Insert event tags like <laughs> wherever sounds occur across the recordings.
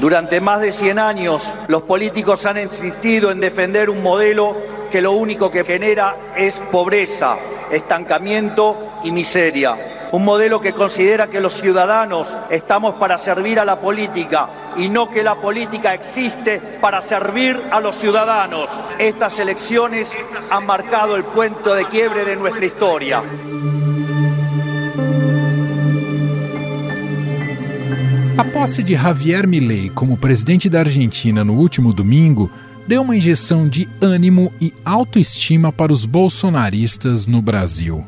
Durante más de 100 años, los políticos han insistido en defender un modelo que lo único que genera es pobreza, estancamiento y miseria. Un modelo que considera que los ciudadanos estamos para servir a la política y no que la política existe para servir a los ciudadanos. Estas elecciones han marcado el punto de quiebre de nuestra historia. A posse de Javier Milei como presidente da Argentina no último domingo deu uma injeção de ânimo e autoestima para os bolsonaristas no Brasil.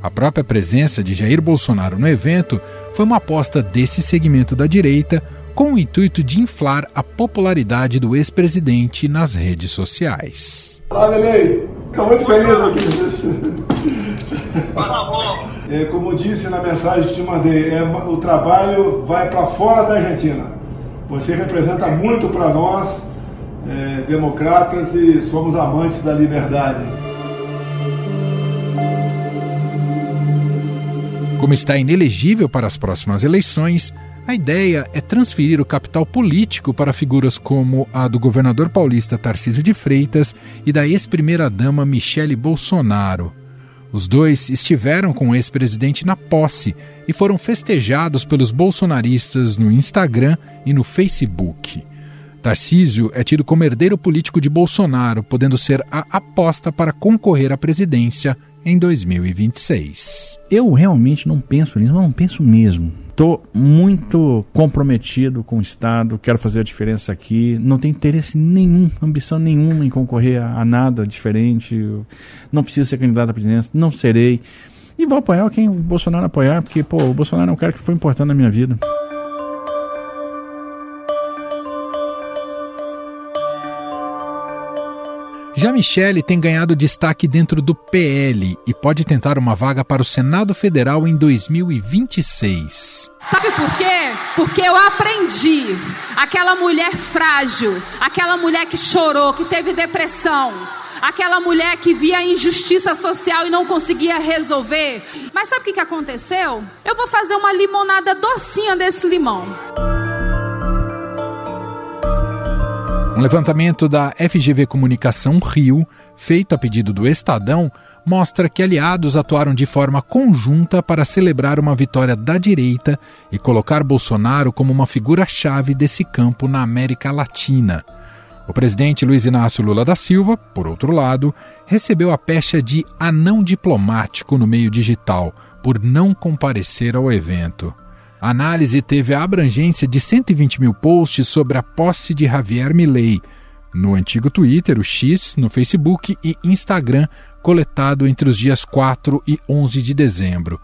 A própria presença de Jair Bolsonaro no evento foi uma aposta desse segmento da direita com o intuito de inflar a popularidade do ex-presidente nas redes sociais. Fala, Lelei! Estou muito feliz aqui. É, como disse na mensagem que te mandei, é, o trabalho vai para fora da Argentina. Você representa muito para nós é, democratas e somos amantes da liberdade. Como está inelegível para as próximas eleições, a ideia é transferir o capital político para figuras como a do governador paulista Tarcísio de Freitas e da ex-primeira-dama Michele Bolsonaro. Os dois estiveram com o ex-presidente na posse e foram festejados pelos bolsonaristas no Instagram e no Facebook. Tarcísio é tido como herdeiro político de Bolsonaro, podendo ser a aposta para concorrer à presidência em 2026. Eu realmente não penso nisso, não penso mesmo. Estou muito comprometido com o Estado, quero fazer a diferença aqui. Não tenho interesse nenhum, ambição nenhuma em concorrer a, a nada diferente. Eu não preciso ser candidato à presidência, não serei. E vou apoiar quem o Bolsonaro apoiar, porque pô, o Bolsonaro é um cara que foi importante na minha vida. Já Michele tem ganhado destaque dentro do PL e pode tentar uma vaga para o Senado Federal em 2026. Sabe por quê? Porque eu aprendi. Aquela mulher frágil, aquela mulher que chorou, que teve depressão, aquela mulher que via injustiça social e não conseguia resolver. Mas sabe o que aconteceu? Eu vou fazer uma limonada docinha desse limão. Um levantamento da FGV Comunicação Rio, feito a pedido do Estadão, mostra que aliados atuaram de forma conjunta para celebrar uma vitória da direita e colocar Bolsonaro como uma figura-chave desse campo na América Latina. O presidente Luiz Inácio Lula da Silva, por outro lado, recebeu a pecha de anão diplomático no meio digital por não comparecer ao evento. A análise teve a abrangência de 120 mil posts sobre a posse de Javier Milei no antigo Twitter, o X, no Facebook e Instagram, coletado entre os dias 4 e 11 de dezembro.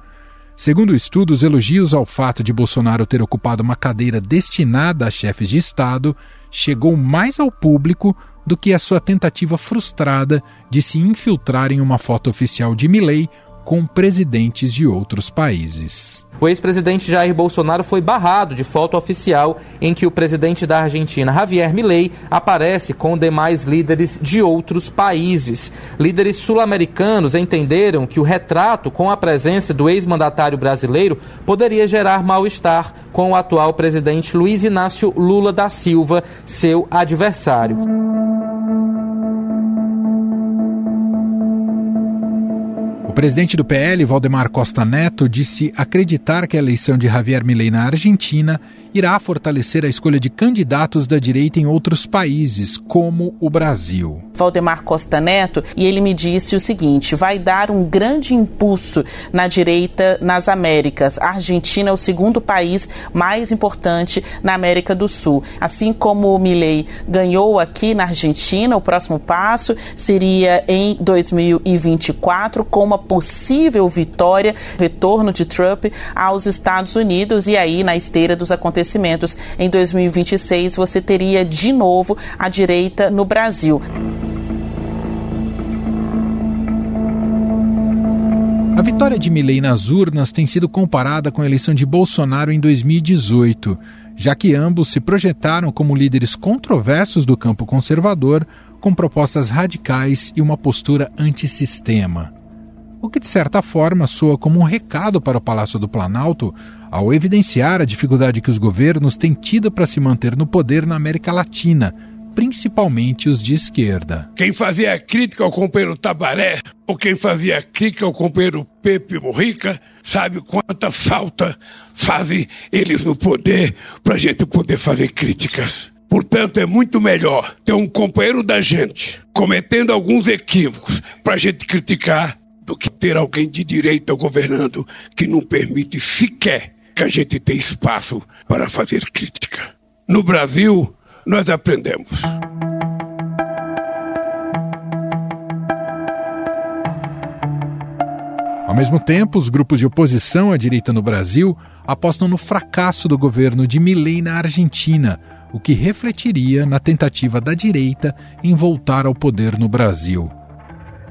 Segundo o estudo, os elogios ao fato de Bolsonaro ter ocupado uma cadeira destinada a chefes de Estado chegou mais ao público do que a sua tentativa frustrada de se infiltrar em uma foto oficial de Milley com presidentes de outros países. O ex-presidente Jair Bolsonaro foi barrado de foto oficial em que o presidente da Argentina, Javier Milei, aparece com demais líderes de outros países. Líderes sul-americanos entenderam que o retrato com a presença do ex-mandatário brasileiro poderia gerar mal-estar com o atual presidente Luiz Inácio Lula da Silva, seu adversário. O presidente do PL, Valdemar Costa Neto, disse acreditar que a eleição de Javier Milei na Argentina irá fortalecer a escolha de candidatos da direita em outros países, como o Brasil. Valdemar Costa Neto, e ele me disse o seguinte: vai dar um grande impulso na direita nas Américas. A Argentina é o segundo país mais importante na América do Sul. Assim como o Milei ganhou aqui na Argentina, o próximo passo seria em 2024, com uma possível vitória, retorno de Trump aos Estados Unidos e aí na esteira dos acontecimentos em 2026 você teria de novo a direita no Brasil. A vitória de Milley nas urnas tem sido comparada com a eleição de Bolsonaro em 2018, já que ambos se projetaram como líderes controversos do campo conservador, com propostas radicais e uma postura antissistema. o que de certa forma soa como um recado para o Palácio do Planalto ao evidenciar a dificuldade que os governos têm tido para se manter no poder na América Latina, principalmente os de esquerda. Quem fazia crítica ao companheiro Tabaré ou quem fazia crítica ao companheiro Pepe Morrica sabe quanta falta fazem eles no poder para a gente poder fazer críticas. Portanto, é muito melhor ter um companheiro da gente cometendo alguns equívocos para a gente criticar do que ter alguém de direita governando que não permite sequer que a gente tenha espaço para fazer crítica. No Brasil, nós aprendemos. Ao mesmo tempo, os grupos de oposição à direita no Brasil apostam no fracasso do governo de Milei na Argentina, o que refletiria na tentativa da direita em voltar ao poder no Brasil.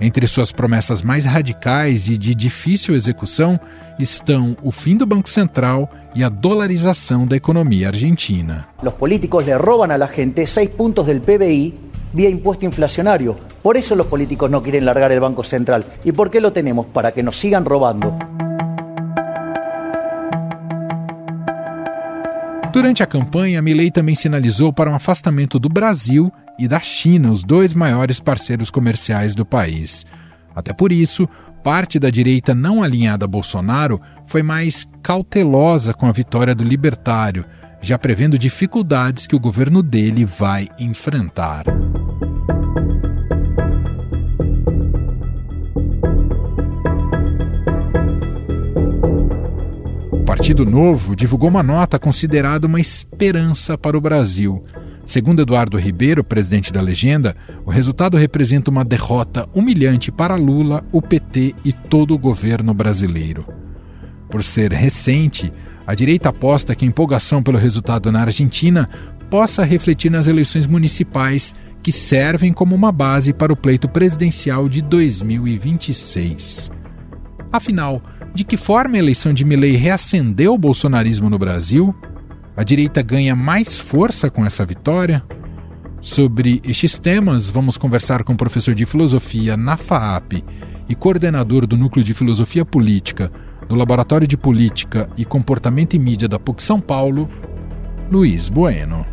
Entre suas promessas mais radicais e de difícil execução estão o fim do Banco Central e a dolarização da economia argentina. Os políticos le roban a la gente 6 pontos del PBI vía impuesto inflacionario. Por eso los políticos no quieren largar el Banco Central. ¿Y por qué lo tenemos? Para que nos sigan robando. Durante a campanha, Milley também sinalizou para um afastamento do Brasil e da China, os dois maiores parceiros comerciais do país. Até por isso, parte da direita não alinhada a Bolsonaro foi mais cautelosa com a vitória do libertário, já prevendo dificuldades que o governo dele vai enfrentar. Partido Novo divulgou uma nota considerada uma esperança para o Brasil. Segundo Eduardo Ribeiro, presidente da legenda, o resultado representa uma derrota humilhante para Lula, o PT e todo o governo brasileiro. Por ser recente, a direita aposta que a empolgação pelo resultado na Argentina possa refletir nas eleições municipais que servem como uma base para o pleito presidencial de 2026. Afinal, de que forma a eleição de Milley reacendeu o bolsonarismo no Brasil? A direita ganha mais força com essa vitória? Sobre estes temas, vamos conversar com o professor de filosofia na FAAP e coordenador do Núcleo de Filosofia Política do Laboratório de Política e Comportamento e Mídia da PUC São Paulo, Luiz Bueno.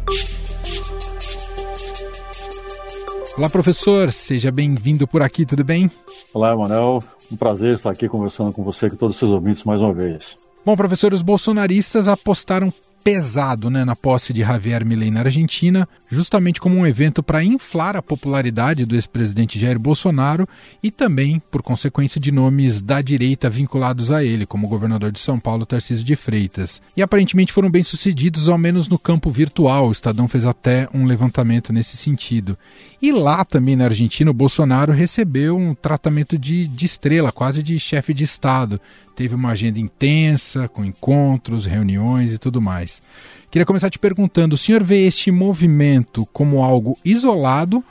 Olá, professor, seja bem-vindo por aqui, tudo bem? Olá, Manuel. Um prazer estar aqui conversando com você e com todos os seus ouvintes mais uma vez. Bom, professor, os bolsonaristas apostaram pesado né, na posse de Javier Milei na Argentina, justamente como um evento para inflar a popularidade do ex-presidente Jair Bolsonaro e também por consequência de nomes da direita vinculados a ele, como o governador de São Paulo, Tarcísio de Freitas. E aparentemente foram bem sucedidos, ao menos no campo virtual. O Estadão fez até um levantamento nesse sentido. E lá também na Argentina, o Bolsonaro recebeu um tratamento de, de estrela, quase de chefe de Estado teve uma agenda intensa, com encontros, reuniões e tudo mais. Queria começar te perguntando: o senhor vê este movimento como algo isolado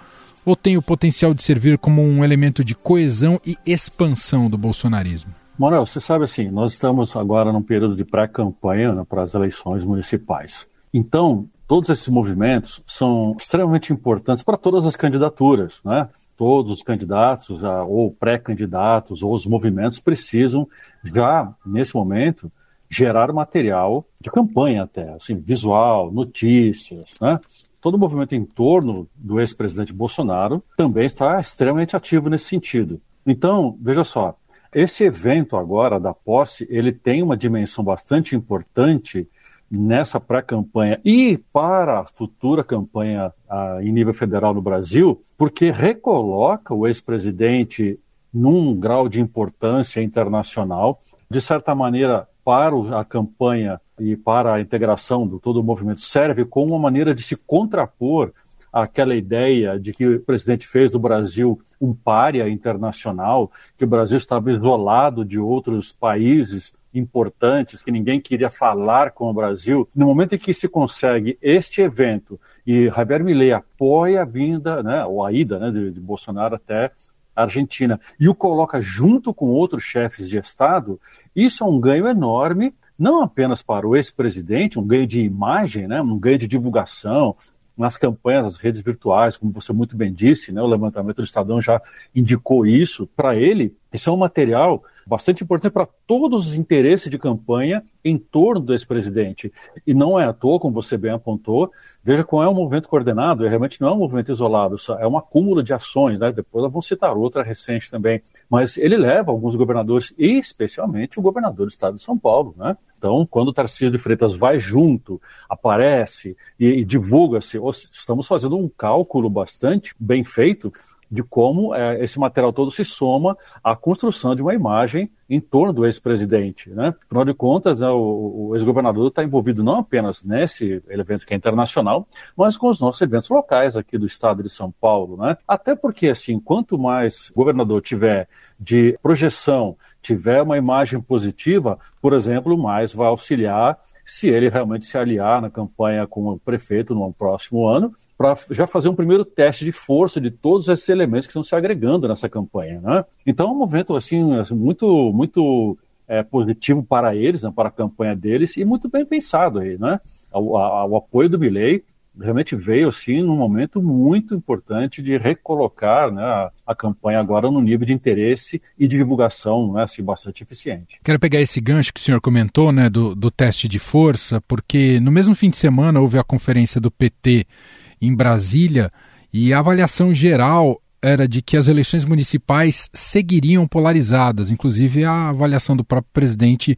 ou tem o potencial de servir como um elemento de coesão e expansão do bolsonarismo? Manuel, você sabe assim, nós estamos agora num período de pré-campanha né, para as eleições municipais. Então, todos esses movimentos são extremamente importantes para todas as candidaturas, né? Todos os candidatos ou pré-candidatos ou os movimentos precisam já nesse momento gerar material de campanha até, assim, visual, notícias, né? Todo o movimento em torno do ex-presidente Bolsonaro também está extremamente ativo nesse sentido. Então, veja só, esse evento agora da posse, ele tem uma dimensão bastante importante nessa pré-campanha e para a futura campanha em nível federal no Brasil, porque recoloca o ex-presidente num grau de importância internacional, de certa maneira, para a campanha e para a integração do todo o movimento, serve como uma maneira de se contrapor àquela ideia de que o presidente fez do Brasil um pária internacional, que o Brasil estava isolado de outros países importantes, que ninguém queria falar com o Brasil, no momento em que se consegue este evento e Javier Milei apoia a vinda, né, ou a ida né, de, de Bolsonaro até a Argentina e o coloca junto com outros chefes de Estado, isso é um ganho enorme, não apenas para o ex-presidente, um ganho de imagem, né, um ganho de divulgação, nas campanhas, nas redes virtuais, como você muito bem disse, né, o levantamento do Estadão já indicou isso. Para ele, isso é um material bastante importante para todos os interesses de campanha em torno do ex-presidente. E não é à toa, como você bem apontou, veja como é um movimento coordenado, realmente não é um movimento isolado, é um acúmulo de ações, né? depois nós vamos citar outra recente também, mas ele leva alguns governadores, e especialmente o governador do estado de São Paulo, né? Então, quando o Tarcísio de Freitas vai junto, aparece e, e divulga-se, estamos fazendo um cálculo bastante bem feito de como é, esse material todo se soma à construção de uma imagem em torno do ex-presidente. Né? Afinal de contas, né, o, o ex-governador está envolvido não apenas nesse evento que é internacional, mas com os nossos eventos locais aqui do estado de São Paulo. Né? Até porque, assim, quanto mais o governador tiver de projeção, tiver uma imagem positiva, por exemplo, mais vai auxiliar se ele realmente se aliar na campanha com o prefeito no próximo ano para já fazer um primeiro teste de força de todos esses elementos que estão se agregando nessa campanha. Né? Então é um momento assim, assim muito, muito é, positivo para eles, né, para a campanha deles, e muito bem pensado aí. Né? O, a, o apoio do Milley realmente veio assim num momento muito importante de recolocar né, a, a, campanha agora no nível de interesse e de divulgação né, assim, bastante eficiente. Quero pegar esse gancho que o senhor comentou né, do, do teste de força, porque no mesmo fim de semana houve a conferência do PT em Brasília e a avaliação geral era de que as eleições municipais seguiriam polarizadas, inclusive a avaliação do próprio presidente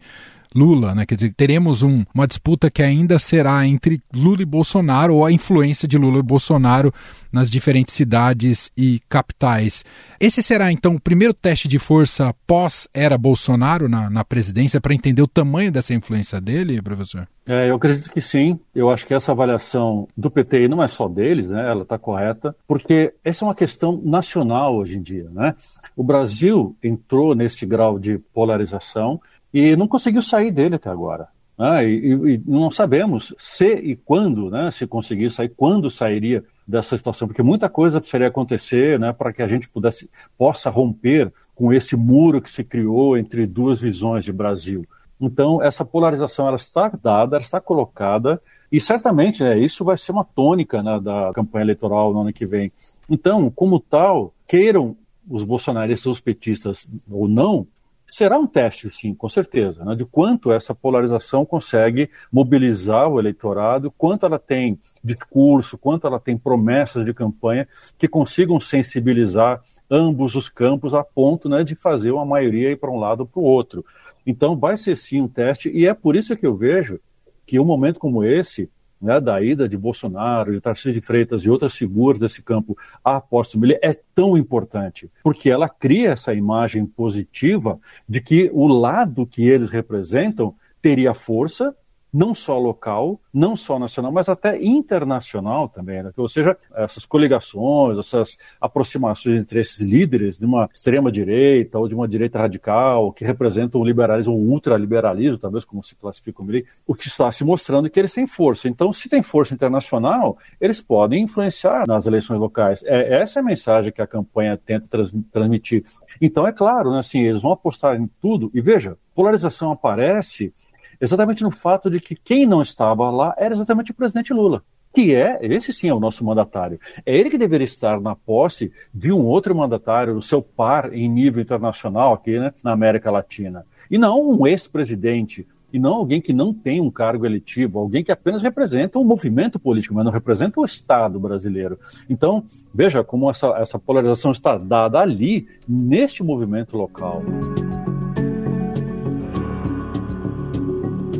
Lula, né? Quer dizer, teremos um, uma disputa que ainda será entre Lula e Bolsonaro ou a influência de Lula e Bolsonaro nas diferentes cidades e capitais. Esse será então o primeiro teste de força pós-era Bolsonaro na, na presidência para entender o tamanho dessa influência dele, professor? É, eu acredito que sim. Eu acho que essa avaliação do PT e não é só deles, né? Ela está correta, porque essa é uma questão nacional hoje em dia, né? O Brasil entrou nesse grau de polarização e não conseguiu sair dele até agora. Né? E, e, não sabemos se e quando, né, se conseguir sair, quando sairia dessa situação, porque muita coisa precisaria acontecer né, para que a gente pudesse, possa romper com esse muro que se criou entre duas visões de Brasil. Então, essa polarização ela está dada, ela está colocada, e certamente né, isso vai ser uma tônica né, da campanha eleitoral no ano que vem. Então, como tal, queiram os bolsonaristas, os petistas ou não, Será um teste, sim, com certeza, né, de quanto essa polarização consegue mobilizar o eleitorado, quanto ela tem discurso, quanto ela tem promessas de campanha que consigam sensibilizar ambos os campos a ponto né, de fazer uma maioria ir para um lado ou para o outro. Então, vai ser sim um teste, e é por isso que eu vejo que um momento como esse né, da ida de Bolsonaro, de Tarcísio de Freitas e outras figuras desse campo à aposta é tão importante, porque ela cria essa imagem positiva de que o lado que eles representam teria força não só local, não só nacional, mas até internacional também. Né? Ou seja, essas coligações, essas aproximações entre esses líderes de uma extrema-direita ou de uma direita radical, que representam o liberalismo, o ultraliberalismo, talvez como se classifica o que está se mostrando é que eles têm força. Então, se tem força internacional, eles podem influenciar nas eleições locais. É, essa é a mensagem que a campanha tenta trans, transmitir. Então, é claro, né, assim, eles vão apostar em tudo. E veja, polarização aparece exatamente no fato de que quem não estava lá era exatamente o presidente Lula. Que é, esse sim é o nosso mandatário. É ele que deveria estar na posse de um outro mandatário, o seu par em nível internacional aqui né, na América Latina. E não um ex-presidente, e não alguém que não tem um cargo eletivo, alguém que apenas representa um movimento político, mas não representa o Estado brasileiro. Então, veja como essa, essa polarização está dada ali, neste movimento local.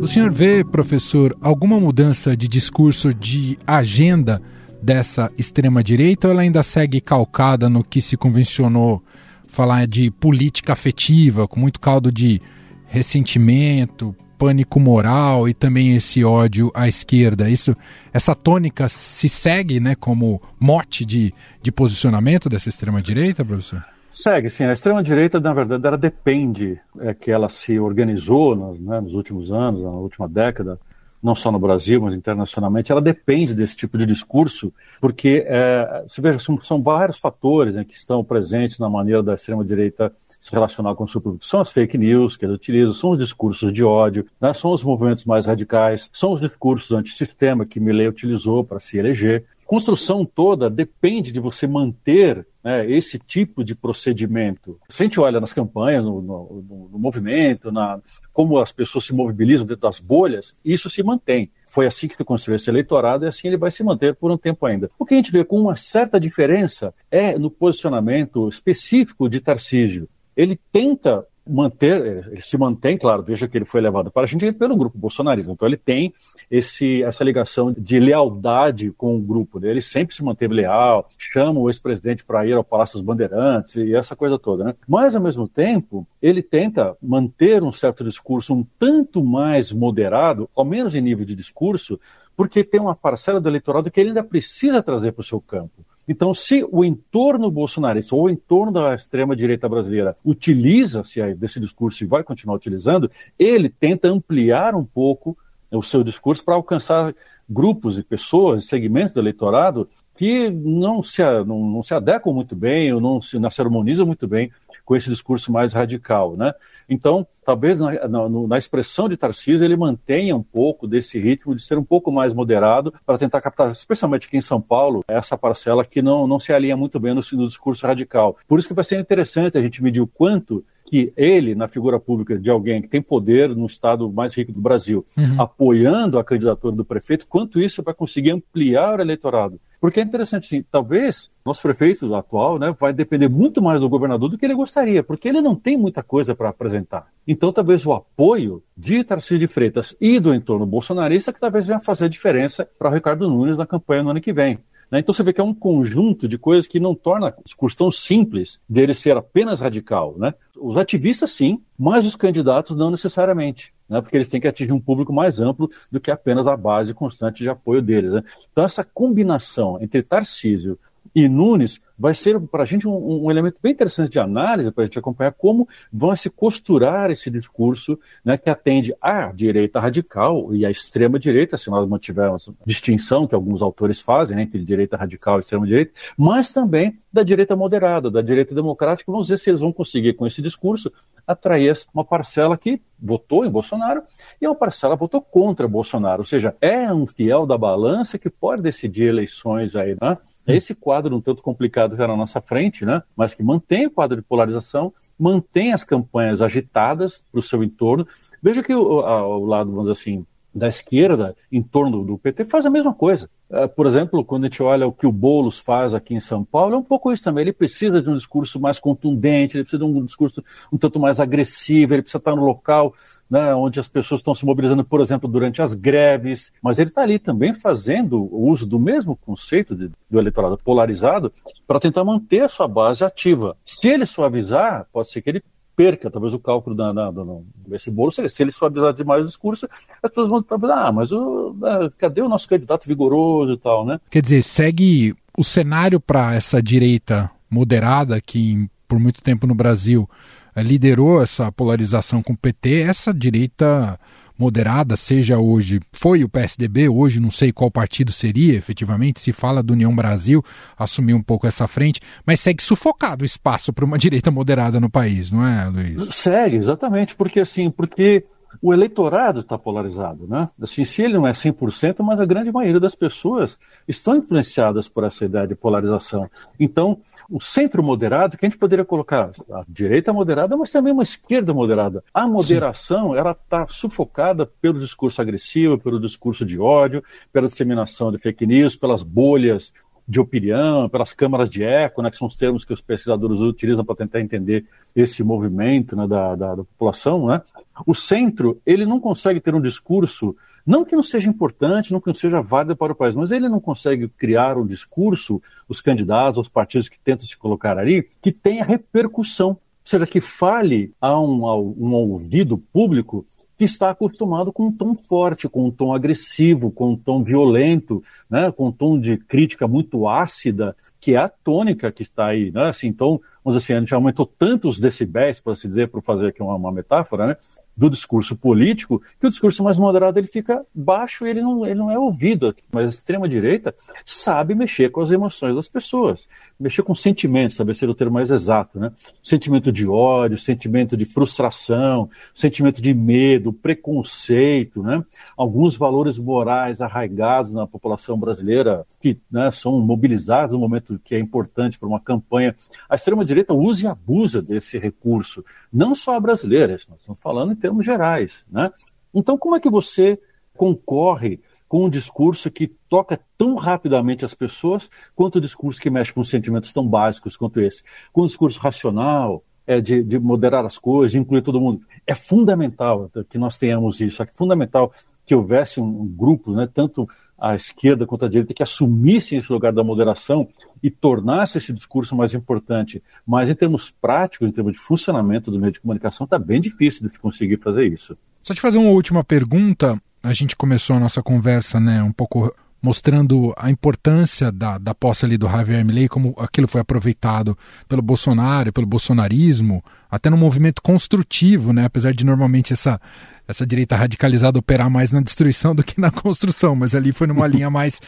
O senhor vê, professor, alguma mudança de discurso, de agenda dessa extrema-direita ou ela ainda segue calcada no que se convencionou falar de política afetiva, com muito caldo de ressentimento, pânico moral e também esse ódio à esquerda. Isso, essa tônica se segue, né, como mote de, de posicionamento dessa extrema direita, professor? Segue, sim. A extrema-direita, na verdade, ela depende é, que ela se organizou nos, né, nos últimos anos, na última década, não só no Brasil, mas internacionalmente, ela depende desse tipo de discurso, porque, é, você veja, são, são vários fatores né, que estão presentes na maneira da extrema-direita se relacionar com público. São as fake news que eles utilizam, são os discursos de ódio, né, são os movimentos mais radicais, são os discursos antissistema que Milley utilizou para se eleger. construção toda depende de você manter né, esse tipo de procedimento. Se a gente olha nas campanhas, no, no, no, movimento, na, como as pessoas se mobilizam dentro das bolhas, isso se mantém. Foi assim que se construiu esse eleitorado e assim ele vai se manter por um tempo ainda. O que a gente vê com uma certa diferença é no posicionamento específico de Tarcísio. Ele tenta manter, ele se mantém, claro, veja que ele foi levado para a gente pelo grupo bolsonarista, então ele tem esse, essa ligação de lealdade com o grupo, né? ele sempre se manteve leal, chama o ex-presidente para ir ao Palácio dos Bandeirantes e essa coisa toda, né? Mas, ao mesmo tempo, ele tenta manter um certo discurso um tanto mais moderado, ao menos em nível de discurso, porque tem uma parcela do eleitorado que ele ainda precisa trazer para o seu campo. Então, se o entorno bolsonarista ou o entorno da extrema-direita brasileira utiliza-se desse discurso e vai continuar utilizando, ele tenta ampliar um pouco o seu discurso para alcançar grupos e pessoas, segmentos do eleitorado que não se, não, não se adequam muito bem ou não se, não se harmonizam muito bem com esse discurso mais radical, né? Então, talvez na, na, na, expressão de Tarcísio ele mantenha um pouco desse ritmo de ser um pouco mais moderado para tentar captar, especialmente aqui em São Paulo, essa parcela que não, não se alinha muito bem no, no discurso radical. Por isso que vai ser interessante a gente medir o quanto que ele, na figura pública de alguém que tem poder no estado mais rico do Brasil, uhum. apoiando a candidatura do prefeito, quanto isso vai conseguir ampliar o eleitorado. Porque é interessante, sim, talvez nosso prefeito atual né, vai depender muito mais do governador do que ele gostaria, porque ele não tem muita coisa para apresentar. Então, talvez o apoio de Tarcísio de Freitas e do entorno bolsonarista que talvez venha fazer a diferença para o Ricardo Nunes na campanha no ano que vem. Né? Então você vê que é um conjunto de coisas que não torna o discurso tão simples dele ser apenas radical. Né? Os ativistas, sim, mas os candidatos não necessariamente. Né? Porque eles têm que atingir um público mais amplo do que apenas a base constante de apoio deles. Né? Então, essa combinação entre Tarcísio e Nunes vai ser para a gente um, um, elemento bem interessante de análise para a gente acompanhar como vai se costurar esse discurso né, que atende à direita radical e à extrema direita, se nós mantivermos distinção que alguns autores fazem né, entre direita radical e extrema direita, mas também da direita moderada, da direita democrática. Vamos ver se eles vão conseguir com esse discurso atrair uma parcela que votou em Bolsonaro e uma parcela votou contra Bolsonaro, ou seja, é um fiel da balança que pode decidir eleições aí, né? É esse quadro um tanto complicado que está na nossa frente, né? mas que mantém o quadro de polarização, mantém as campanhas agitadas para o seu entorno. Veja que o, o lado, vamos dizer assim, da esquerda, em torno do PT, faz a mesma coisa. Uh, por exemplo, quando a gente olha o que o Boulos faz aqui em São Paulo, é um pouco isso também. Ele precisa de um discurso mais contundente, ele precisa de um discurso um tanto mais agressivo, ele precisa estar no local né, onde as pessoas estão se mobilizando, por exemplo, durante as greves, mas ele está ali também fazendo o uso do mesmo conceito de, do eleitorado polarizado para tentar manter a sua base ativa. Se ele suavizar, pode ser que ele perca talvez o cálculo da, da, da, desse bolo. Se ele, se ele suavizar demais o discurso, as pessoas vão pensar, ah, mas o, né, cadê o nosso candidato vigoroso e tal, né? Quer dizer, segue o cenário para essa direita moderada que por muito tempo no Brasil eh, liderou essa polarização com o PT, essa direita moderada, seja hoje, foi o PSDB, hoje não sei qual partido seria efetivamente, se fala do União Brasil, assumir um pouco essa frente, mas segue sufocado o espaço para uma <laughs> direita moderada no país, não é, Luiz? Segue, exatamente, porque assim, porque o eleitorado está polarizado, né? Assim, se ele não é 100%, mas a grande maioria das pessoas estão influenciadas por essa ideia de polarização. Então, o centro moderado, que a gente poderia colocar a direita moderada, mas também uma esquerda moderada. A moderação, Sim. ela está sufocada pelo discurso agressivo, pelo discurso de ódio, pela disseminação de fake news, pelas bolhas de opinião, pelas câmaras de eco, né, que são os termos que os pesquisadores utilizam para tentar entender esse movimento né, da, da, da, população. Né? O centro, ele não consegue ter um discurso, não que não seja importante, não que não seja válido para o país, mas ele não consegue criar um discurso, os candidatos, os partidos que tentam se colocar ali, que tenha repercussão, ou seja, que fale a um, a um ouvido público que está acostumado com um tom forte, com um tom agressivo, com um tom violento, né, com um tom de crítica muito ácida, que é a tônica que está aí. Né? Assim, então, vamos dizer assim, a gente aumentou tantos decibéis, para se dizer, para fazer aqui uma, uma metáfora, né, do discurso político, que o discurso mais moderado ele fica baixo e ele não, ele não é ouvido. Mas a extrema-direita sabe mexer com as emoções das pessoas, mexer com sentimentos, saber ser o termo mais exato, né? Sentimento de ódio, sentimento de frustração, sentimento de medo, preconceito, né? Alguns valores morais arraigados na população brasileira que né, são mobilizados no momento que é importante para uma campanha. A extrema-direita usa e abusa desse recurso, não só a brasileira, nós estamos falando em termos gerais. Né? Então, como é que você concorre com um discurso que toca tão rapidamente as pessoas quanto o discurso que mexe com sentimentos tão básicos quanto esse? Com um discurso racional, é, de, de, moderar as coisas, incluir todo mundo. É fundamental que nós tenhamos isso, é fundamental que houvesse um, um grupo, né, tanto a esquerda quanto a direita, que assumissem esse lugar da moderação e tornasse esse discurso mais importante. Mas em termos práticos, em termos de funcionamento do meio de comunicação, está bem difícil de se conseguir fazer isso. Só te fazer uma última pergunta. A gente começou a nossa conversa né, um pouco mostrando a importância da, da posse ali do Javier Milei, como aquilo foi aproveitado pelo Bolsonaro, pelo bolsonarismo, até no movimento construtivo, né? apesar de normalmente essa, essa direita radicalizada operar mais na destruição do que na construção, mas ali foi numa <laughs> linha mais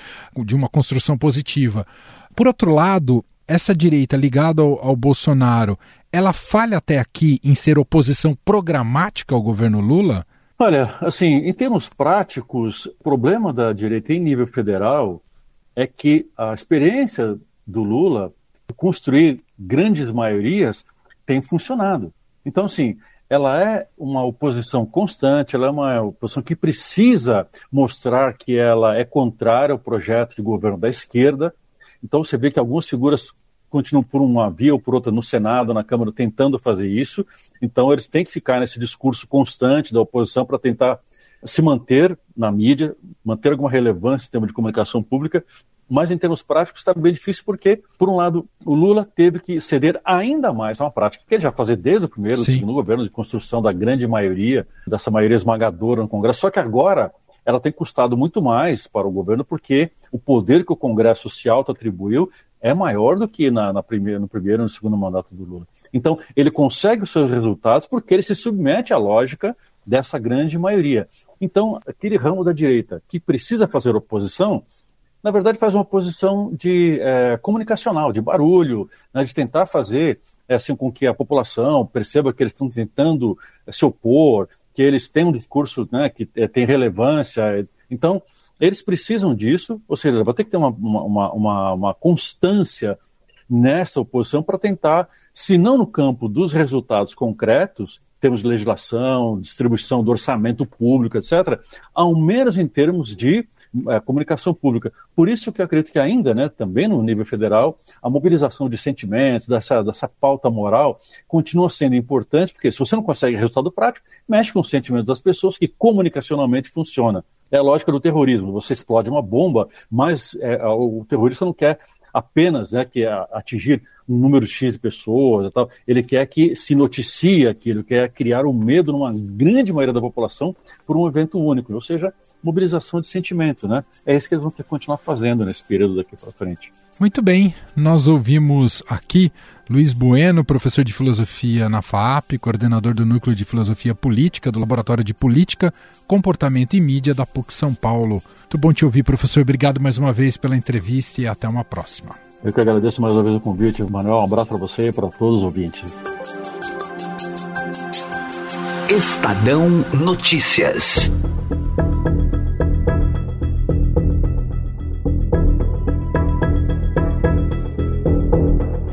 de uma construção positiva. Por outro lado, essa direita ligada ao, ao Bolsonaro, ela falha até aqui em ser oposição programática ao governo Lula? Olha, assim, em termos práticos, o problema da direita em nível federal é que a experiência do Lula construir grandes maiorias tem funcionado. Então, assim, ela é uma oposição constante, ela é uma oposição que precisa mostrar que ela é contrária ao projeto de governo da esquerda. Então, você vê que algumas figuras continuam por uma via ou por outra no Senado, na Câmara, tentando fazer isso. Então, eles têm que ficar nesse discurso constante da oposição para tentar se manter na mídia, manter alguma relevância em termos de comunicação pública, mas em termos práticos está bem difícil porque, por um lado, o Lula teve que ceder ainda mais a uma prática que ele já fazia desde o primeiro, Sim. segundo governo de construção da grande maioria, dessa maioria esmagadora no Congresso, só que agora ela tem custado muito mais para o governo porque o poder que o Congresso se auto-atribuiu é maior do que na, na primeira, no primeiro e no segundo mandato do Lula. Então, ele consegue os seus resultados porque ele se submete à lógica dessa grande maioria. Então, aquele ramo da direita que precisa fazer oposição, na verdade faz uma oposição de é, comunicacional, de barulho, né, de tentar fazer é, assim, com que a população perceba que eles estão tentando é, se opor, que eles têm um discurso né, que é, tem relevância. Então, eles precisam disso, ou seja, vai ter que ter uma, uma, uma, uma constância nessa oposição para tentar, se não no campo dos resultados concretos, temos legislação, distribuição do orçamento público, etc., ao menos em termos de é, comunicação pública. Por isso que eu acredito que ainda, né, também no nível federal, a mobilização de sentimentos, dessa, dessa pauta moral, continua sendo importante, porque se você não consegue resultado prático, mexe com os sentimentos das pessoas que comunicacionalmente funciona. É a lógica do terrorismo. Você explode uma bomba, mas é, o terrorista não quer apenas né, que atingir um número X de pessoas e tal. Ele quer que se noticie aquilo, quer criar um medo numa grande maioria da população por um evento único. Ou seja, mobilização de sentimento, né? É isso que eles vão ter que continuar fazendo nesse período daqui para frente. Muito bem, nós ouvimos aqui Luiz Bueno, professor de filosofia na FAP, coordenador do Núcleo de Filosofia Política do Laboratório de Política, Comportamento e Mídia da PUC São Paulo. Muito bom te ouvir, professor. Obrigado mais uma vez pela entrevista e até uma próxima. Eu que agradeço mais uma vez o convite, Manuel. Um abraço para você e para todos os ouvintes. Estadão Notícias.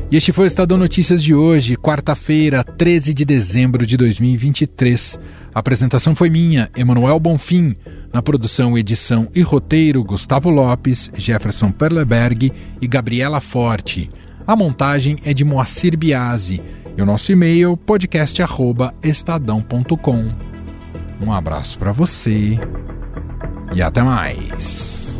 E este foi o Estadão Notícias de hoje, quarta-feira, 13 de dezembro de 2023. A apresentação foi minha, Emanuel Bonfim. Na produção, edição e roteiro, Gustavo Lopes, Jefferson Perleberg e Gabriela Forte. A montagem é de Moacir Biasi. E o nosso e-mail, podcast.estadão.com. Um abraço para você e até mais.